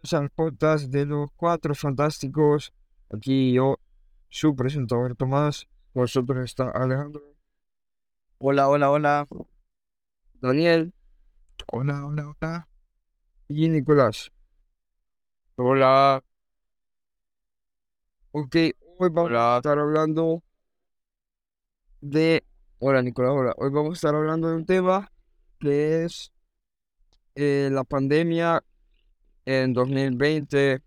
bienvenidos al podcast de los cuatro fantásticos. Aquí yo, su presentador Tomás. Vosotros está Alejandro. Hola, hola, hola. Daniel. Hola, hola, hola. Y Nicolás. Hola. Ok, hoy vamos a estar hablando de... Hola Nicolás, hola. Hoy vamos a estar hablando de un tema que es eh, la pandemia en 2020,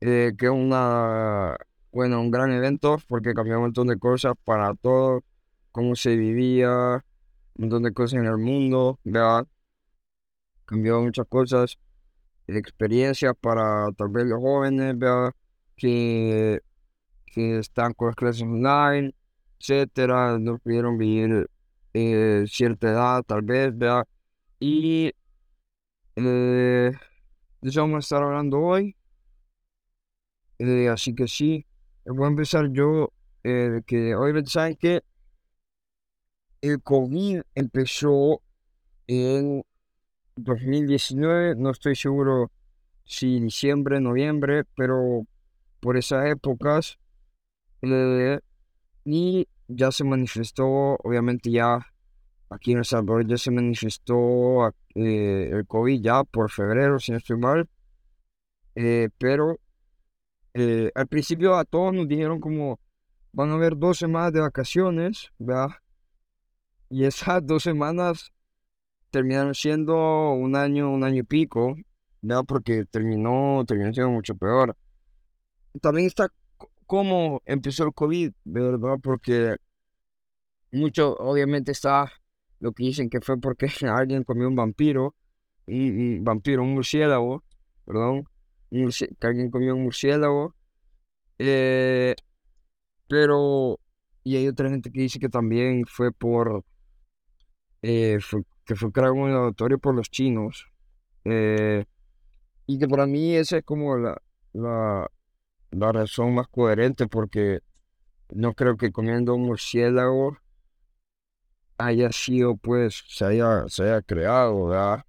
eh, que es una, bueno, un gran evento porque cambió un montón de cosas para todo, cómo se vivía, un montón de cosas en el mundo, ¿verdad? Cambió muchas cosas, experiencias para tal vez los jóvenes, ¿verdad? Que, que están con las clases online, etcétera, no pudieron vivir eh, cierta edad, tal vez, ¿verdad? Y eh, de eso vamos a estar hablando hoy. Eh, así que sí, voy a empezar yo, eh, que hoy saben que el COVID empezó en 2019, no estoy seguro si diciembre, noviembre, pero por esas épocas, eh, y ya se manifestó, obviamente ya aquí en El Salvador ya se manifestó eh, el COVID ya por febrero, si no estoy mal. Eh, pero eh, al principio a todos nos dijeron como van a haber dos semanas de vacaciones, ¿verdad? Y esas dos semanas terminaron siendo un año, un año y pico, ¿verdad? Porque terminó, terminó siendo mucho peor. También está cómo empezó el COVID, ¿verdad? Porque mucho, obviamente, está lo que dicen que fue porque alguien comió un vampiro, un, vampiro, un murciélago, perdón, que alguien comió un murciélago. Eh, pero, y hay otra gente que dice que también fue por, eh, que fue creado un laboratorio por los chinos. Eh, y que para mí esa es como la, la, la razón más coherente porque no creo que comiendo un murciélago haya sido, pues, se haya, se haya creado, ¿verdad?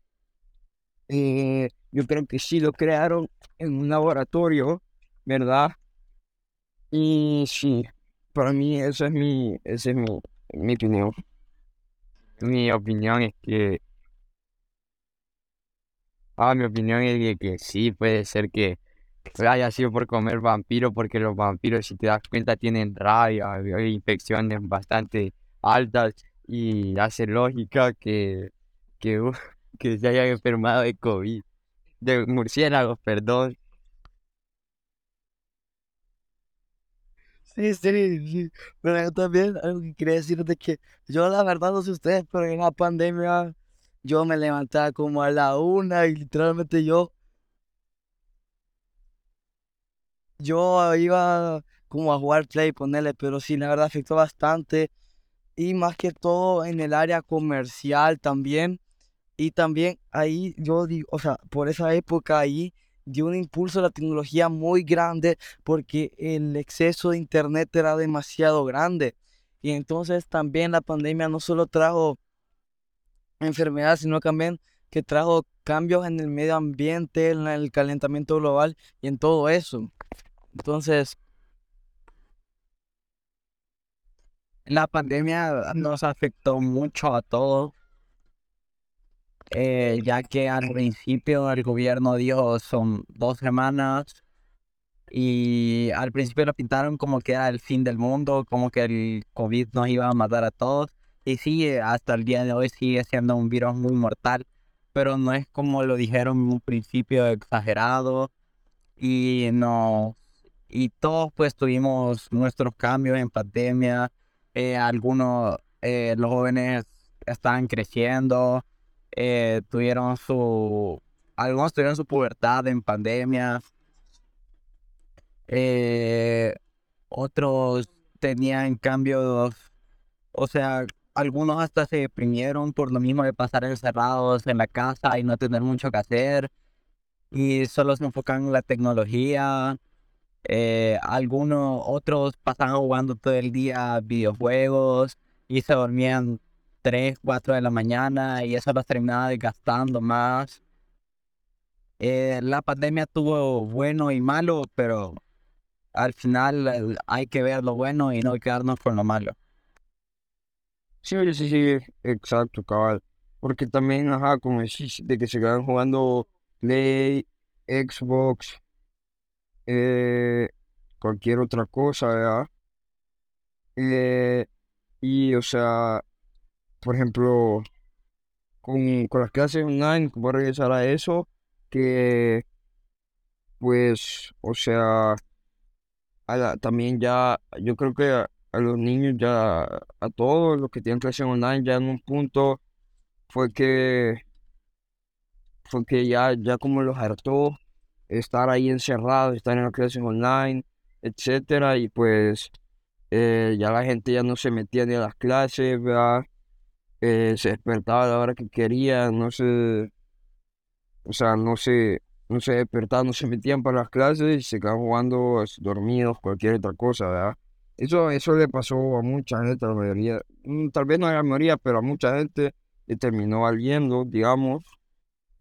Eh, yo creo que sí lo crearon en un laboratorio, ¿verdad? Y sí, para mí esa es mi, esa es mi, mi opinión. Mi opinión es que... Ah, mi opinión es que, sí, puede ser que haya sido por comer vampiro, porque los vampiros, si te das cuenta, tienen rabia, infecciones bastante altas y hace lógica que, que, que se hayan enfermado de COVID, de murciélagos, perdón. Sí, sí, sí. Pero yo también algo que quería decir de que yo la verdad no sé ustedes, pero en la pandemia yo me levantaba como a la una y literalmente yo yo iba como a jugar play, ponerle, pero sí, la verdad afectó bastante y más que todo en el área comercial también. Y también ahí yo digo, o sea, por esa época ahí dio un impulso a la tecnología muy grande porque el exceso de internet era demasiado grande. Y entonces también la pandemia no solo trajo enfermedades, sino también que trajo cambios en el medio ambiente, en el calentamiento global y en todo eso. Entonces, La pandemia nos afectó mucho a todos, eh, ya que al principio el gobierno dijo son dos semanas y al principio lo pintaron como que era el fin del mundo, como que el COVID nos iba a matar a todos y sí, hasta el día de hoy sigue siendo un virus muy mortal, pero no es como lo dijeron en un principio exagerado y no, y todos pues tuvimos nuestros cambios en pandemia eh, algunos, eh, los jóvenes estaban creciendo, eh, tuvieron su, algunos tuvieron su pubertad en pandemia, otros tenían cambios, o sea, algunos hasta se deprimieron por lo mismo de pasar encerrados en la casa y no tener mucho que hacer y solo se enfocan en la tecnología eh, algunos otros pasaban jugando todo el día videojuegos y se dormían 3, 4 de la mañana y eso los terminaba desgastando más. eh, la pandemia tuvo bueno y malo, pero al final eh, hay que ver lo bueno y no quedarnos con lo malo. Sí, sí, sí, exacto, cabal. Porque también, ajá, como decís, de que se quedan jugando Play, Xbox, eh, cualquier otra cosa. Eh, y, o sea, por ejemplo, con, con las clases online, voy a regresar a eso, que, pues, o sea, a la- también ya, yo creo que a, a los niños ya, a todos los que tienen clases online, ya en un punto fue que, fue que ya, ya como los hartó estar ahí encerrados, estar en las clases online, etcétera, y pues eh, ya la gente ya no se metía ni a las clases, ¿verdad? Eh, se despertaba a la hora que quería, no se, o sea, no se, no se despertaban, no se metían para las clases y se quedaban jugando dormidos, cualquier otra cosa, ¿verdad? Eso, eso le pasó a mucha gente, a la mayoría, mm, tal vez no a la mayoría, pero a mucha gente le terminó valiendo, digamos,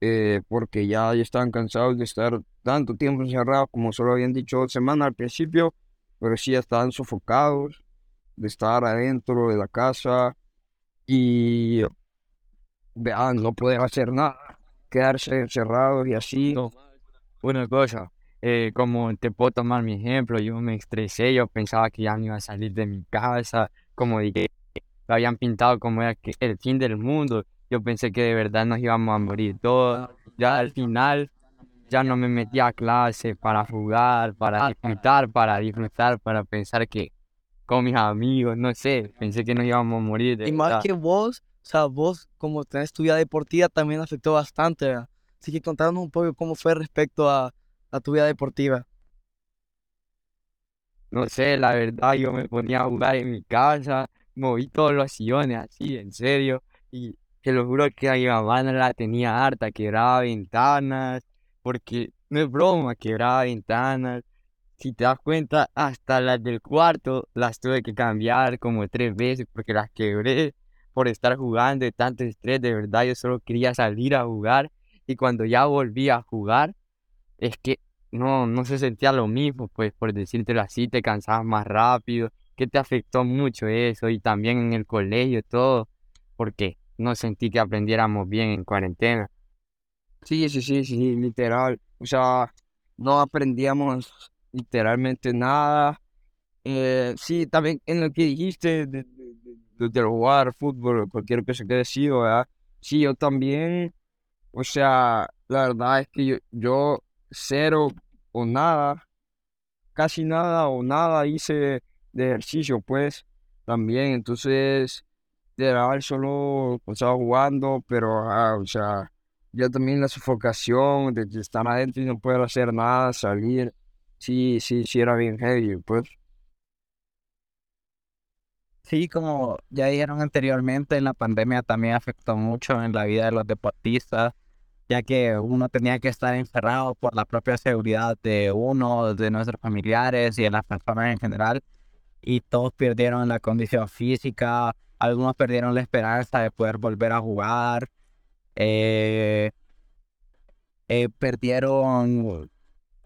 eh, porque ya, ya estaban cansados de estar tanto tiempo encerrados, como solo habían dicho dos semanas al principio, pero sí ya estaban sofocados de estar adentro de la casa y vean, no poder hacer nada, quedarse encerrados y así. Una cosa, eh, como te puedo tomar mi ejemplo, yo me estresé, yo pensaba que ya no iba a salir de mi casa, como dije, lo habían pintado como era el fin del mundo, yo pensé que de verdad nos íbamos a morir todos, ya al final ya no me metí a clase para jugar, para disfrutar, para disfrutar, para pensar que con mis amigos, no sé, pensé que nos íbamos a morir de Y más que vos, o sea, vos como tenés tu vida deportiva también afectó bastante, ¿verdad? Así que contanos un poco cómo fue respecto a, a tu vida deportiva. No sé, la verdad, yo me ponía a jugar en mi casa, moví todos los sillones así, en serio, y te lo juro que a mi mamá la tenía harta, quebraba ventanas, porque no es broma, quebraba ventanas. Si te das cuenta, hasta las del cuarto las tuve que cambiar como tres veces porque las quebré por estar jugando de tanto estrés, de verdad, yo solo quería salir a jugar, y cuando ya volví a jugar, es que no, no se sentía lo mismo, pues por decírtelo así, te cansabas más rápido, que te afectó mucho eso y también en el colegio todo, porque no sentí que aprendiéramos bien en cuarentena. Sí, sí, sí, sí, literal. O sea, no aprendíamos literalmente nada. Eh, sí, también en lo que dijiste de, de, jugar fútbol cualquier cosa que sido, ¿verdad? Sí, yo también, o sea, la verdad es que yo, yo cero o nada, casi nada o nada hice de ejercicio, pues, también. Entonces, literal, solo pasaba jugando, pero, ah, o sea, ya también la sofocación de de estar adentro y no poder hacer nada, salir, sí, sí, sí era bien heavy, pues. Sí, como ya dijeron anteriormente, la pandemia también afectó mucho en la vida de los deportistas, ya que uno tenía que estar encerrado por la propia seguridad de uno, de nuestros familiares y de las personas en general, y todos perdieron la condición física, algunos perdieron la esperanza de poder volver a jugar, eh, eh, perdieron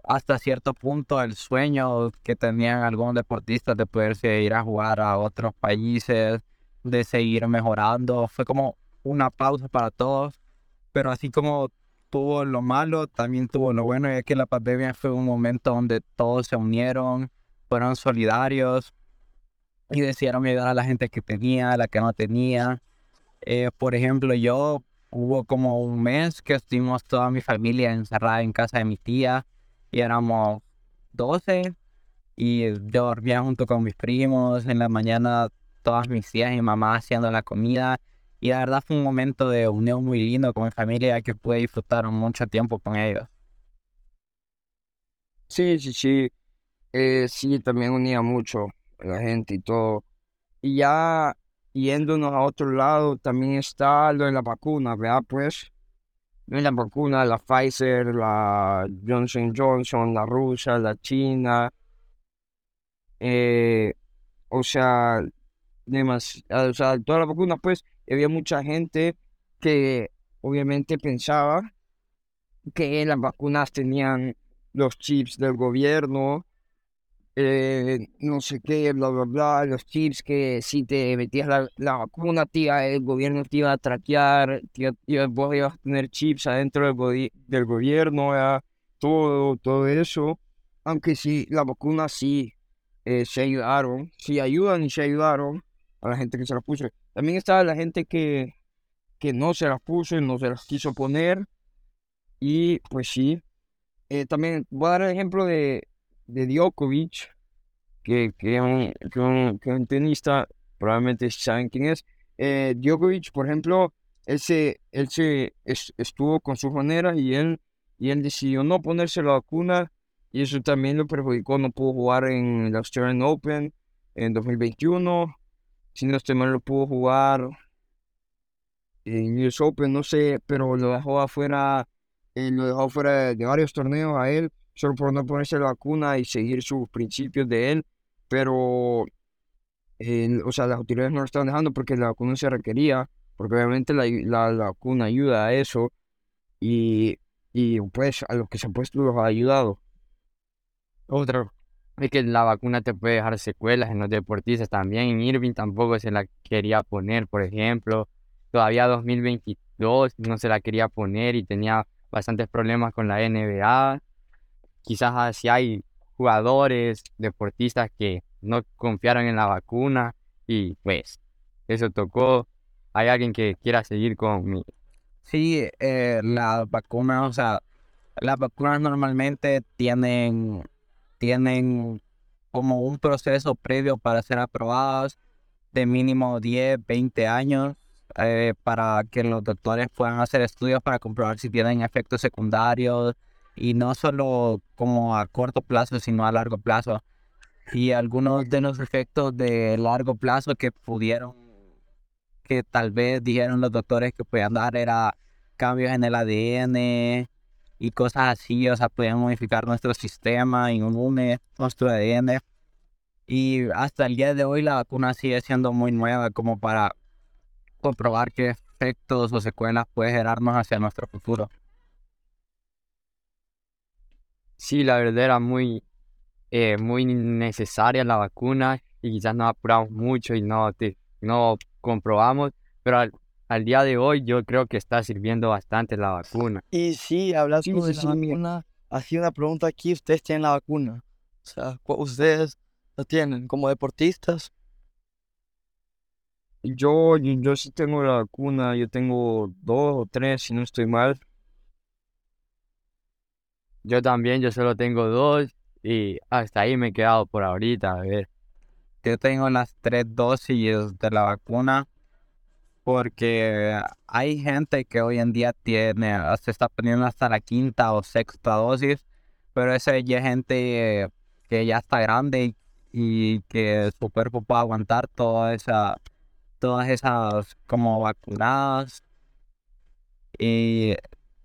hasta cierto punto el sueño que tenían algunos deportistas de poderse ir a jugar a otros países, de seguir mejorando. Fue como una pausa para todos, pero así como tuvo lo malo, también tuvo lo bueno, ya que la pandemia fue un momento donde todos se unieron, fueron solidarios y decidieron ayudar a la gente que tenía, a la que no tenía. Eh, por ejemplo, yo hubo como un mes que estuvimos toda mi familia encerrada en casa de mi tía y éramos 12 y yo dormía junto con mis primos, en la mañana todas mis tías y mamá haciendo la comida y la verdad fue un momento de unión muy lindo con mi familia que pude disfrutar mucho tiempo con ellos. Sí, sí, sí, eh, sí, también unía mucho la gente y todo. Y ya yéndonos a otro lado, también está lo de la vacuna, ¿verdad? Pues, la vacuna, la Pfizer, la Johnson Johnson, la rusa, la china, eh, o sea, demas- o sea, todas las vacunas, pues, había mucha gente que obviamente pensaba que las vacunas tenían los chips del gobierno, eh, no sé qué, bla, bla, bla, los chips que si te metías la, la vacuna, tía, el gobierno te iba a traquear, tía, tía, vos ibas a tener chips adentro del, godi- del gobierno, ¿verdad? todo, todo eso, aunque sí, las vacunas sí eh, se ayudaron, sí ayudan y se ayudaron a la gente que se las puso. También estaba la gente que, que no se las puso y no se las quiso poner, y pues sí. Eh, también voy a dar el ejemplo de, de Djokovic, que, que, un, que, un, que un tenista, probablemente saben quién es. Eh, Djokovic, por ejemplo, él se, él se es- estuvo con sus maneras y él, y él decidió no ponerse la vacuna y eso también lo perjudicó, no pudo jugar en el Australian Open en 2021, si no estoy mal, lo pudo jugar en US Open, no sé, pero lo dejó afuera, eh, lo dejó fuera de varios torneos a él, solo por no ponerse la vacuna y seguir sus principios de él, pero, eh, o sea, las autoridades no lo estaban dejando porque la vacuna se requería, porque obviamente la, la, vacuna ayuda a eso, y, y pues a los que se han puesto los ha ayudado. Otro es que la vacuna te puede dejar secuelas en los deportistas también. En Irving tampoco se la quería poner, por ejemplo. Todavía 2022 no se la quería poner y tenía bastantes problemas con la NBA. Quizás así hay jugadores, deportistas que no confiaron en la vacuna y pues eso tocó. Hay alguien que quiera seguir con mi... Sí, eh, las vacunas, o sea, las vacunas normalmente tienen, tienen como un proceso previo para ser aprobadas de mínimo 10, 20 años eh, para que los doctores puedan hacer estudios para comprobar si tienen efectos secundarios y no solo como a corto plazo, sino a largo plazo. Y algunos de los efectos de largo plazo que pudieron, que tal vez dijeron los doctores que podían dar era cambios en el ADN y cosas así, o sea, podían modificar nuestro sistema inmune, nuestro ADN. Y hasta el día de hoy la vacuna sigue siendo muy nueva como para comprobar qué efectos o secuelas puede generarnos hacia nuestro futuro. Sí, la verdad era muy, eh, muy necesaria la vacuna y quizás nos apuramos mucho y no, te, no comprobamos, pero al, al día de hoy yo creo que está sirviendo bastante la vacuna. Y sí, hablando Sí, de sí, la sí, vacuna, hacía una pregunta aquí, ¿ustedes tienen la vacuna? O sea, ¿ustedes la tienen como deportistas? Yo, yo, yo sí tengo la vacuna, yo tengo dos o tres, si no estoy mal. Yo también, yo solo tengo dos y hasta ahí me he quedado por ahorita, a ver. Yo tengo las tres dosis de la vacuna porque hay gente que hoy en día tiene, se está poniendo hasta la quinta o sexta dosis, pero esa ya es gente que ya está grande y, y que su cuerpo puede aguantar todas esas como vacunadas. Y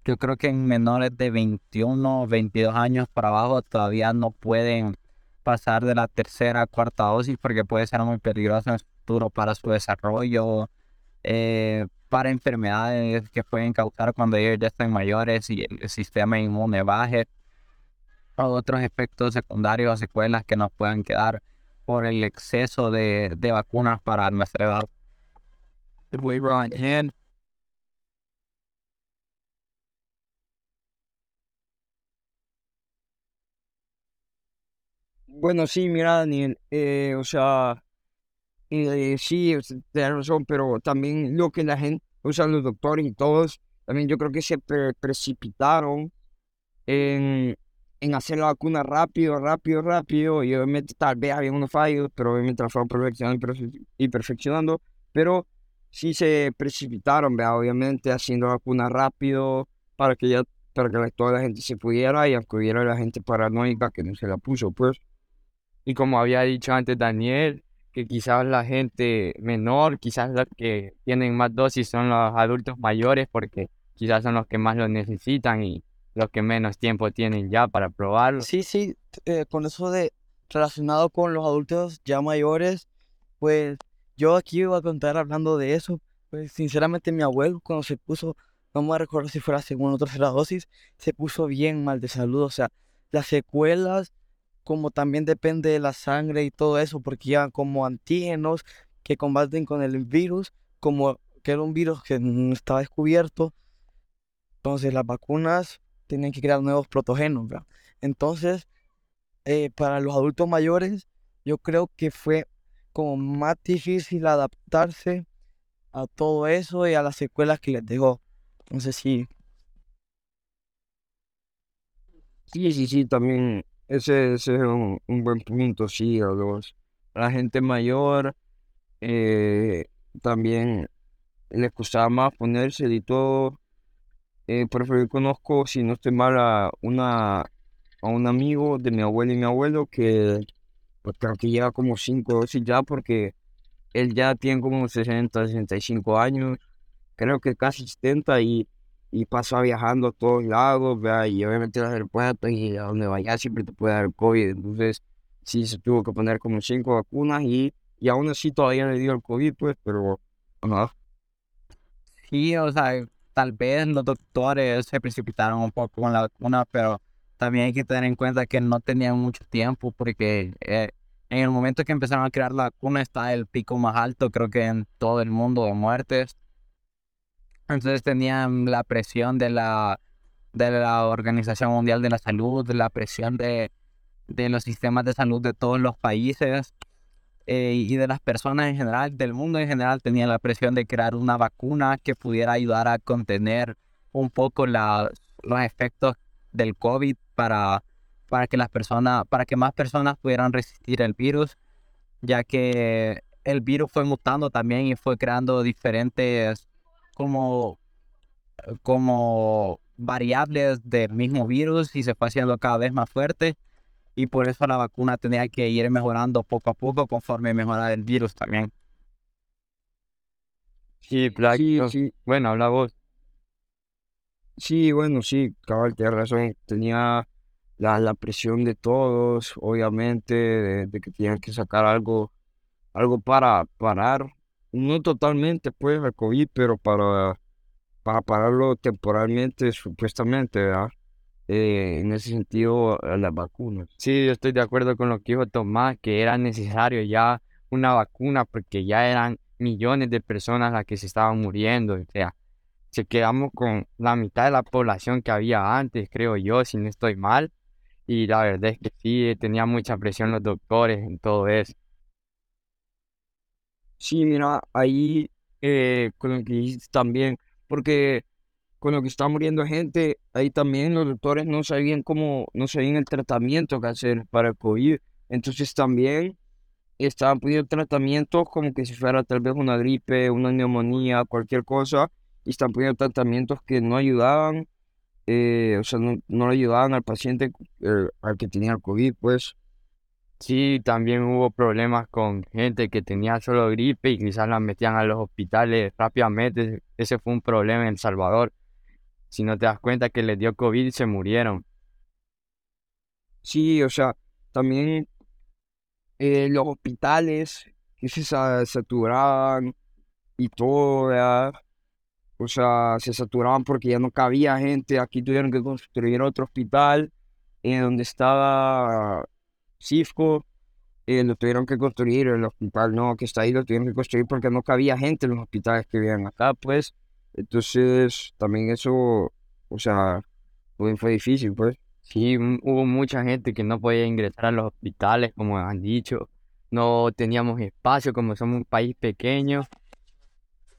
yo creo que en menores de 21 o 22 años para abajo todavía no pueden pasar de la tercera a cuarta dosis porque puede ser muy peligroso en futuro para su desarrollo, eh, para enfermedades que pueden causar cuando ellos ya estén mayores y el sistema inmune baje, o otros efectos secundarios o secuelas que nos puedan quedar por el exceso de, de vacunas para nuestra edad. Bueno, sí, mira, Daniel, eh, o sea, eh, sí, tienes razón, pero también lo que la gente, o sea, los doctores y todos, también yo creo que se pre- precipitaron en, en hacer la vacuna rápido, rápido, rápido, y obviamente tal vez había unos fallos, pero obviamente la fueron perfeccionando y perfe- y perfeccionando, pero sí se precipitaron. Obviamente haciendo la vacuna rápido para que ya, para que toda la gente se pudiera y aunque hubiera la gente paranoica que no se la puso, pues. Y como había dicho antes Daniel, que quizás la gente menor, quizás los que tienen más dosis son los adultos mayores porque quizás son los que más lo necesitan y los que menos tiempo tienen ya para probarlo. Sí, sí, eh, con eso de relacionado con los adultos ya mayores, pues yo aquí voy a contar hablando de eso. Pues sinceramente mi abuelo cuando se puso no me recuerdo si fue la segunda o tercera dosis, se puso bien mal de salud. O sea, las secuelas, como también depende de la sangre y todo eso, porque llevan como antígenos que combaten con el virus, como que era un virus que no estaba descubierto. Entonces las vacunas tienen que crear nuevos protogenos, ¿verdad? Entonces, eh, para los adultos mayores, yo creo que fue como más difícil adaptarse a todo eso y a las secuelas que les dejó. Sé si... Sí, sí, sí, también ese, ese es un, un buen punto, sí, a los, la gente mayor eh, también les costaba más ponerse y todo. Eh, por ejemplo, yo conozco, si no estoy mal, a, una, a un amigo de mi abuelo y mi abuelo que pues, creo que lleva como cinco dosis ya porque él ya tiene como 60, 65 años, creo que casi 70 y, y pasa viajando a todos lados, ¿vea? y obviamente los aeropuertos y a donde vaya siempre te puede dar COVID, entonces sí se tuvo que poner como cinco vacunas y, y aún así todavía le dio el COVID, pues, pero... Ajá. Sí, o sea, tal vez los doctores se precipitaron un poco con la vacuna, pero también hay que tener en cuenta que no tenían mucho tiempo porque eh, en el momento que empezaron a crear la vacuna está el pico más alto, creo que en todo el mundo de muertes. Entonces tenían la presión de la, de la Organización Mundial de la Salud, la presión de, de los sistemas de salud de todos los países eh, y de las personas en general, del mundo en general, tenían la presión de crear una vacuna que pudiera ayudar a contener un poco la, los efectos del COVID para, para que las personas, para que más personas pudieran resistir el virus, ya que el virus fue mutando también y fue creando diferentes como, como variables del mismo virus y se fue haciendo cada vez más fuerte y por eso la vacuna tenía que ir mejorando poco a poco conforme mejoraba el virus también. Sí, Black, Sí, no- sí, bueno, habla vos. sí, bueno, sí, cabal, tienes razón, tenía la, la presión de todos, obviamente, de, de que tenían que sacar algo, algo para parar, no totalmente, pues, el COVID, pero para, para pararlo temporalmente, supuestamente, ¿verdad? Eh, en ese sentido, las vacunas. Sí, yo estoy de acuerdo con lo que dijo Tomás, que era necesario ya una vacuna porque ya eran millones de personas las que se estaban muriendo. O sea, se quedamos con la mitad de la población que había antes, creo yo, si no estoy mal. Y la verdad es que sí, tenía mucha presión los doctores en todo eso. Sí, mira, ahí eh, con lo que también, porque con lo que está muriendo gente, ahí también los doctores no sabían cómo, no sabían el tratamiento que hacer para el COVID. Entonces también estaban pidiendo tratamientos como que si fuera tal vez una gripe, una neumonía, cualquier cosa, y están pidiendo tratamientos que no ayudaban, eh, o sea, no, no le ayudaban al paciente eh, al que tenía el COVID, pues. Sí, también hubo problemas con gente que tenía solo gripe y quizás la metían a los hospitales rápidamente. Ese fue un problema en El Salvador. Si no te das cuenta que les dio COVID y se murieron. Sí, o sea, también eh, los hospitales que se sa- saturaban y todo. O sea, se saturaban porque ya no cabía gente. Aquí tuvieron que construir otro hospital eh, donde estaba Cifco. eh, lo tuvieron que construir, el hospital no, que está ahí, lo tuvieron que construir porque no cabía gente en los hospitales que vivían acá, pues. Entonces, también eso, o sea, fue, fue difícil, pues. Sí, hubo mucha gente que no podía ingresar a los hospitales, como han dicho. No teníamos espacio, como somos un país pequeño.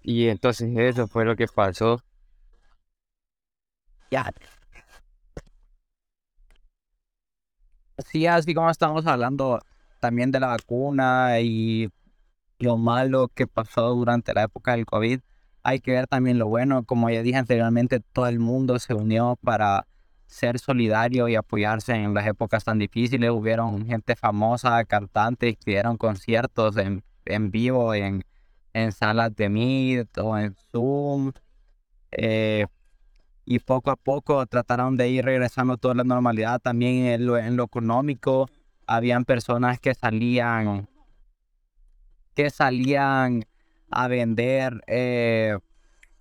Y entonces eso fue lo que pasó. Ya. Sí, así como estamos hablando también de la vacuna y lo malo que pasó durante la época del COVID, hay que ver también lo bueno. Como ya dije anteriormente, todo el mundo se unió para ser solidario y apoyarse en las épocas tan difíciles. Hubieron gente famosa, cantantes que dieron conciertos en, en vivo, en, en salas de Meet o en Zoom. eh, y poco a poco trataron de ir regresando toda la normalidad. También en lo, en lo económico, habían personas que salían, que salían a vender eh,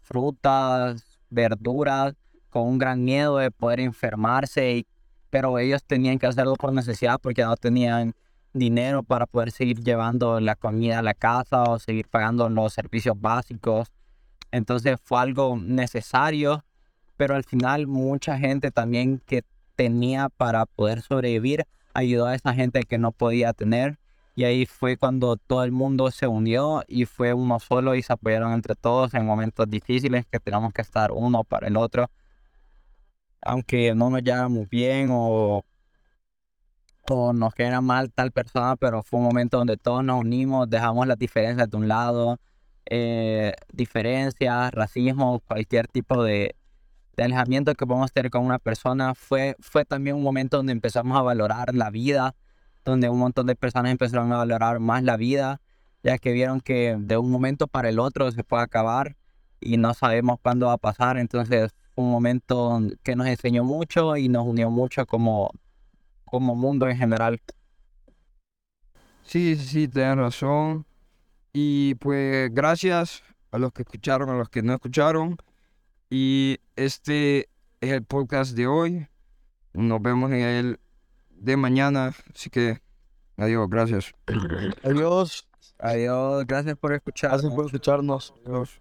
frutas, verduras con un gran miedo de poder enfermarse, y- pero ellos tenían que hacerlo por necesidad porque no tenían dinero para poder seguir llevando la comida a la casa o seguir pagando los servicios básicos. Entonces fue algo necesario, pero al final mucha gente también que tenía para poder sobrevivir ayudó a esa gente que no podía tener. Y ahí fue cuando todo el mundo se unió y fue uno solo y se apoyaron entre todos en momentos difíciles que tenemos que estar uno para el otro. Aunque no nos llevamos bien o, o nos queda mal tal persona, pero fue un momento donde todos nos unimos, dejamos las diferencias de un lado, eh, diferencias, racismo, cualquier tipo de, de alejamiento que podemos tener con una persona. Fue, fue también un momento donde empezamos a valorar la vida, donde un montón de personas empezaron a valorar más la vida, ya que vieron que de un momento para el otro se puede acabar y no sabemos cuándo va a pasar. Entonces un momento que nos enseñó mucho y nos unió mucho como, como mundo en general. Sí, sí, tienes razón. Y pues gracias a los que escucharon, a los que no escucharon. Y este es el podcast de hoy. Nos vemos en el de mañana. Así que adiós, gracias. Adiós. Adiós, gracias por escuchar. Gracias por escucharnos. Adiós.